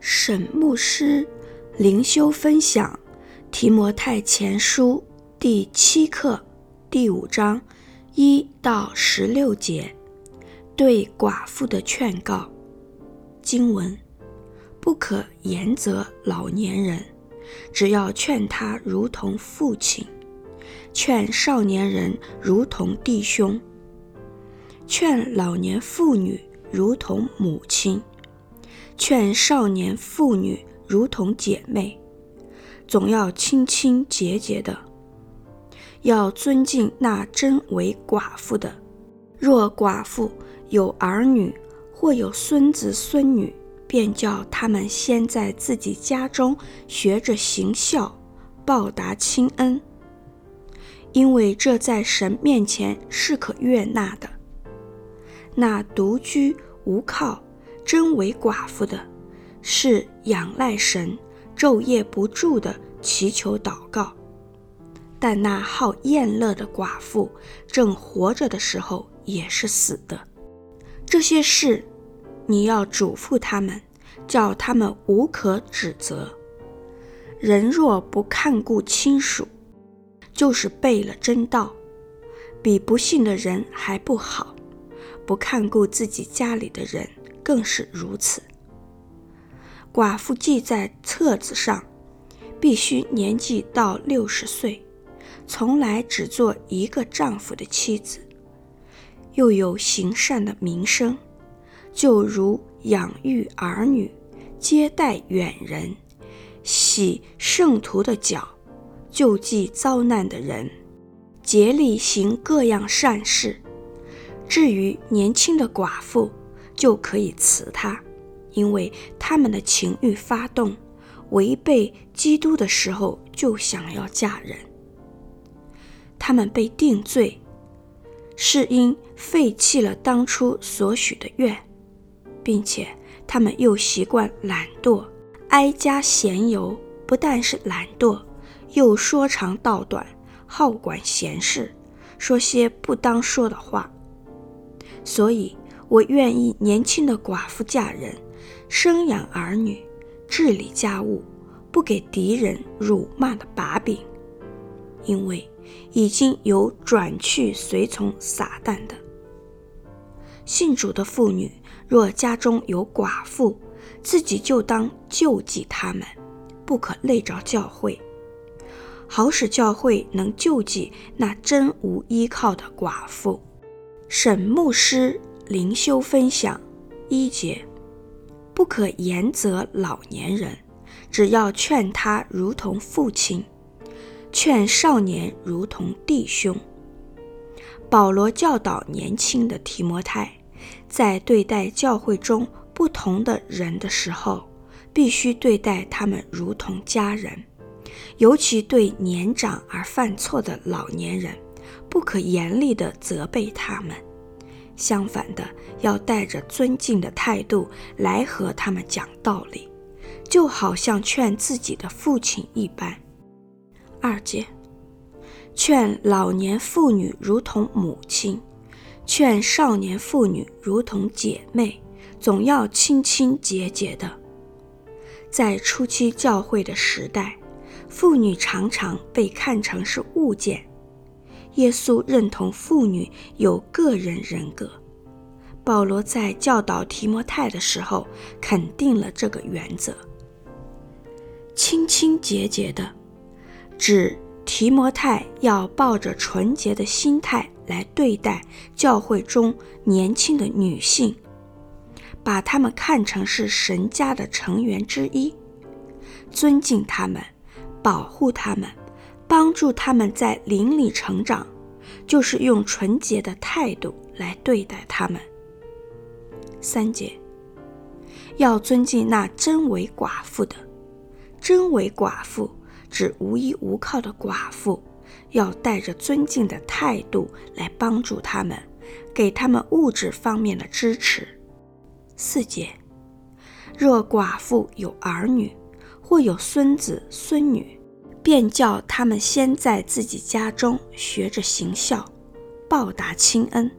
沈牧师灵修分享《提摩太前书》第七课第五章一到十六节，对寡妇的劝告。经文：不可严责老年人，只要劝他如同父亲；劝少年人如同弟兄；劝老年妇女如同母亲。劝少年妇女如同姐妹，总要清清洁洁的，要尊敬那真为寡妇的。若寡妇有儿女或有孙子孙女，便叫他们先在自己家中学着行孝，报答亲恩，因为这在神面前是可悦纳的。那独居无靠。真为寡妇的，是仰赖神，昼夜不住的祈求祷告；但那好宴乐的寡妇，正活着的时候也是死的。这些事，你要嘱咐他们，叫他们无可指责。人若不看顾亲属，就是背了真道，比不信的人还不好。不看顾自己家里的人。更是如此。寡妇记在册子上，必须年纪到六十岁，从来只做一个丈夫的妻子，又有行善的名声，就如养育儿女、接待远人、洗圣徒的脚、救济遭难的人，竭力行各样善事。至于年轻的寡妇，就可以辞他，因为他们的情欲发动，违背基督的时候就想要嫁人。他们被定罪，是因废弃了当初所许的愿，并且他们又习惯懒惰，挨家闲游。不但是懒惰，又说长道短，好管闲事，说些不当说的话。所以。我愿意年轻的寡妇嫁人，生养儿女，治理家务，不给敌人辱骂的把柄，因为已经有转去随从撒旦的。信主的妇女，若家中有寡妇，自己就当救济他们，不可累着教会，好使教会能救济那真无依靠的寡妇。沈牧师。灵修分享一节，不可严责老年人，只要劝他如同父亲；劝少年如同弟兄。保罗教导年轻的提摩太，在对待教会中不同的人的时候，必须对待他们如同家人，尤其对年长而犯错的老年人，不可严厉地责备他们。相反的，要带着尊敬的态度来和他们讲道理，就好像劝自己的父亲一般。二节，劝老年妇女如同母亲，劝少年妇女如同姐妹，总要清清洁洁的。在初期教会的时代，妇女常常被看成是物件。耶稣认同妇女有个人人格。保罗在教导提摩太的时候，肯定了这个原则。清清洁洁的，指提摩太要抱着纯洁的心态来对待教会中年轻的女性，把她们看成是神家的成员之一，尊敬她们，保护她们，帮助他们在灵里成长。就是用纯洁的态度来对待他们。三节，要尊敬那真为寡妇的，真为寡妇指无依无靠的寡妇，要带着尊敬的态度来帮助他们，给他们物质方面的支持。四节，若寡妇有儿女或有孙子孙女。便叫他们先在自己家中学着行孝，报答亲恩，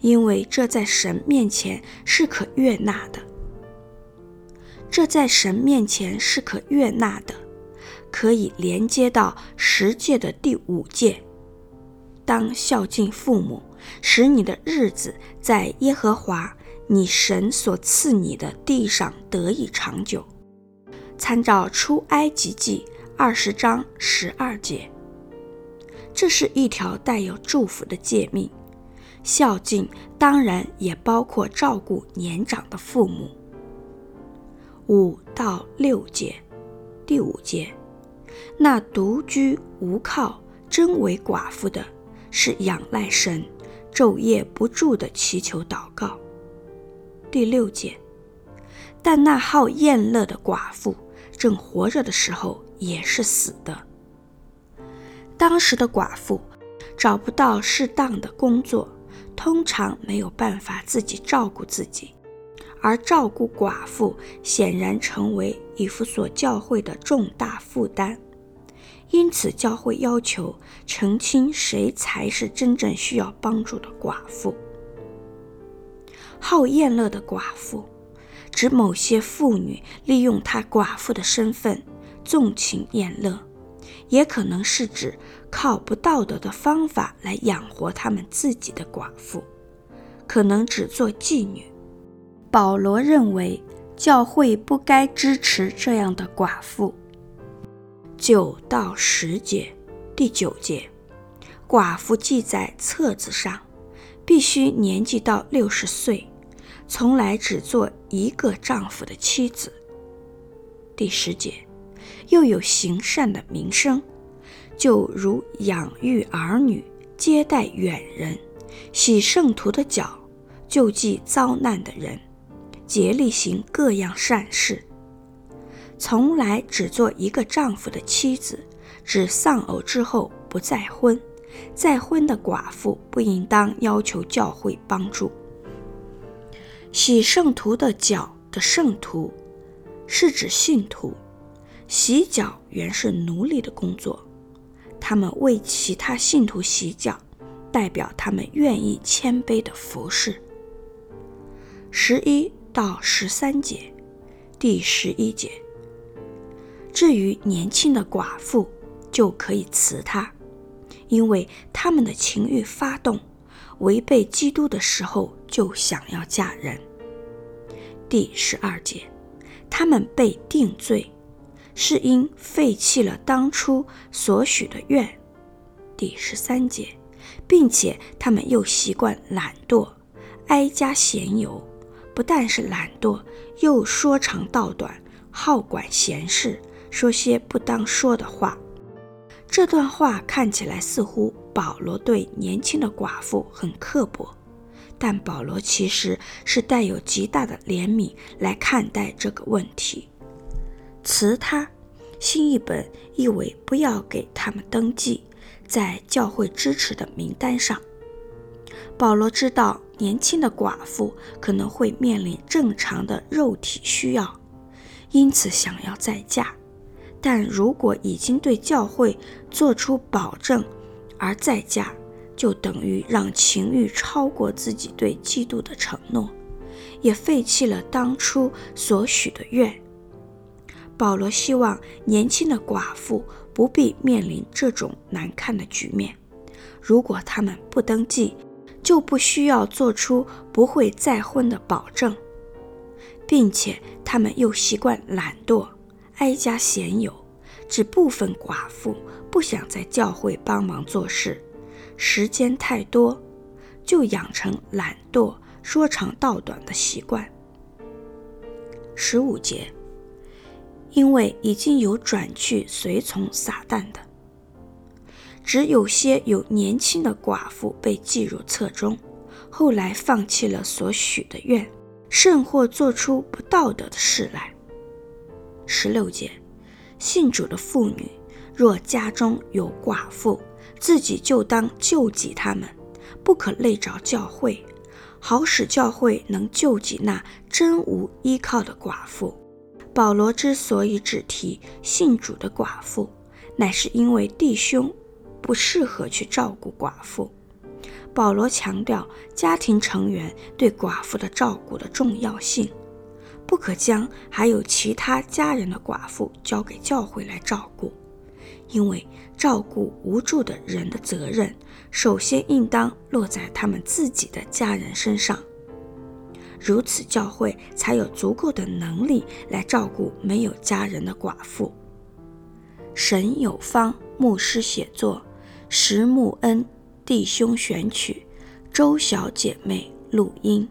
因为这在神面前是可悦纳的。这在神面前是可悦纳的，可以连接到十诫的第五诫：当孝敬父母，使你的日子在耶和华你神所赐你的地上得以长久。参照出埃及记二十章十二节，这是一条带有祝福的诫命。孝敬当然也包括照顾年长的父母。五到六节，第五节，那独居无靠、真为寡妇的，是仰赖神，昼夜不住的祈求祷告。第六节，但那好宴乐的寡妇，正活着的时候也是死的。当时的寡妇找不到适当的工作。通常没有办法自己照顾自己，而照顾寡妇显然成为以弗所教会的重大负担。因此，教会要求澄清谁才是真正需要帮助的寡妇。好宴乐的寡妇，指某些妇女利用她寡妇的身份纵情宴乐。也可能是指靠不道德的方法来养活他们自己的寡妇，可能只做妓女。保罗认为教会不该支持这样的寡妇。九到十节，第九节，寡妇记在册子上，必须年纪到六十岁，从来只做一个丈夫的妻子。第十节。又有行善的名声，就如养育儿女、接待远人、洗圣徒的脚、救济遭难的人、竭力行各样善事。从来只做一个丈夫的妻子，指丧偶之后不再婚。再婚的寡妇不应当要求教会帮助。洗圣徒的脚的圣徒，是指信徒。洗脚原是奴隶的工作，他们为其他信徒洗脚，代表他们愿意谦卑的服侍。十一到十三节，第十一节。至于年轻的寡妇，就可以辞她，因为他们的情欲发动，违背基督的时候就想要嫁人。第十二节，他们被定罪。是因废弃了当初所许的愿，第十三节，并且他们又习惯懒惰，挨家闲游，不但是懒惰，又说长道短，好管闲事，说些不当说的话。这段话看起来似乎保罗对年轻的寡妇很刻薄，但保罗其实是带有极大的怜悯来看待这个问题。辞他，新译本译为不要给他们登记在教会支持的名单上。保罗知道年轻的寡妇可能会面临正常的肉体需要，因此想要再嫁。但如果已经对教会做出保证而再嫁，就等于让情欲超过自己对基督的承诺，也废弃了当初所许的愿。保罗希望年轻的寡妇不必面临这种难看的局面。如果他们不登记，就不需要做出不会再婚的保证，并且他们又习惯懒惰、哀家闲游。指部分寡妇不想在教会帮忙做事，时间太多，就养成懒惰、说长道短的习惯。十五节。因为已经有转去随从撒旦的，只有些有年轻的寡妇被记入册中，后来放弃了所许的愿，甚或做出不道德的事来。十六节，信主的妇女若家中有寡妇，自己就当救济他们，不可累着教会，好使教会能救济那真无依靠的寡妇。保罗之所以只提信主的寡妇，乃是因为弟兄不适合去照顾寡妇。保罗强调家庭成员对寡妇的照顾的重要性。不可将还有其他家人的寡妇交给教会来照顾，因为照顾无助的人的责任，首先应当落在他们自己的家人身上。如此，教会才有足够的能力来照顾没有家人的寡妇。沈有方牧师写作，石木恩弟兄选曲，周小姐妹录音。